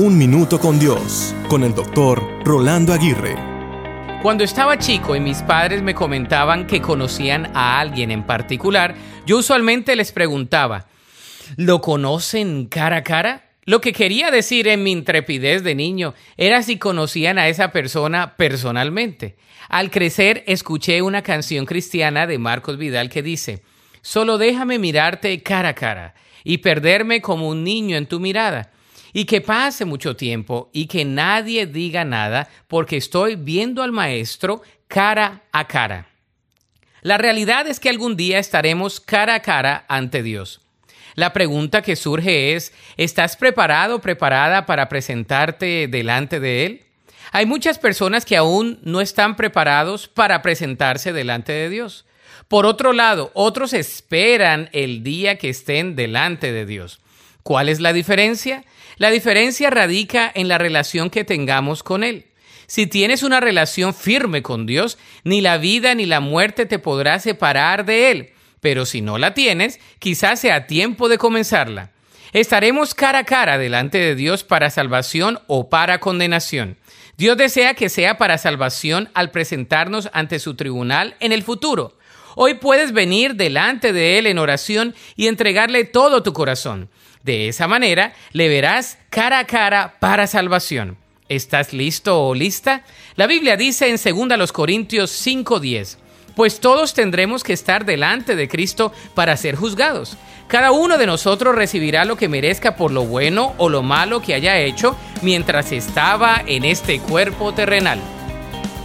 Un Minuto con Dios, con el doctor Rolando Aguirre. Cuando estaba chico y mis padres me comentaban que conocían a alguien en particular, yo usualmente les preguntaba, ¿lo conocen cara a cara? Lo que quería decir en mi intrepidez de niño era si conocían a esa persona personalmente. Al crecer escuché una canción cristiana de Marcos Vidal que dice, Solo déjame mirarte cara a cara y perderme como un niño en tu mirada. Y que pase mucho tiempo y que nadie diga nada porque estoy viendo al Maestro cara a cara. La realidad es que algún día estaremos cara a cara ante Dios. La pregunta que surge es, ¿estás preparado o preparada para presentarte delante de Él? Hay muchas personas que aún no están preparados para presentarse delante de Dios. Por otro lado, otros esperan el día que estén delante de Dios. ¿Cuál es la diferencia? La diferencia radica en la relación que tengamos con Él. Si tienes una relación firme con Dios, ni la vida ni la muerte te podrá separar de Él pero si no la tienes, quizás sea tiempo de comenzarla. Estaremos cara a cara delante de Dios para salvación o para condenación. Dios desea que sea para salvación al presentarnos ante su tribunal en el futuro. Hoy puedes venir delante de Él en oración y entregarle todo tu corazón. De esa manera le verás cara a cara para salvación. ¿Estás listo o lista? La Biblia dice en 2 Corintios 5:10 pues todos tendremos que estar delante de Cristo para ser juzgados. Cada uno de nosotros recibirá lo que merezca por lo bueno o lo malo que haya hecho mientras estaba en este cuerpo terrenal.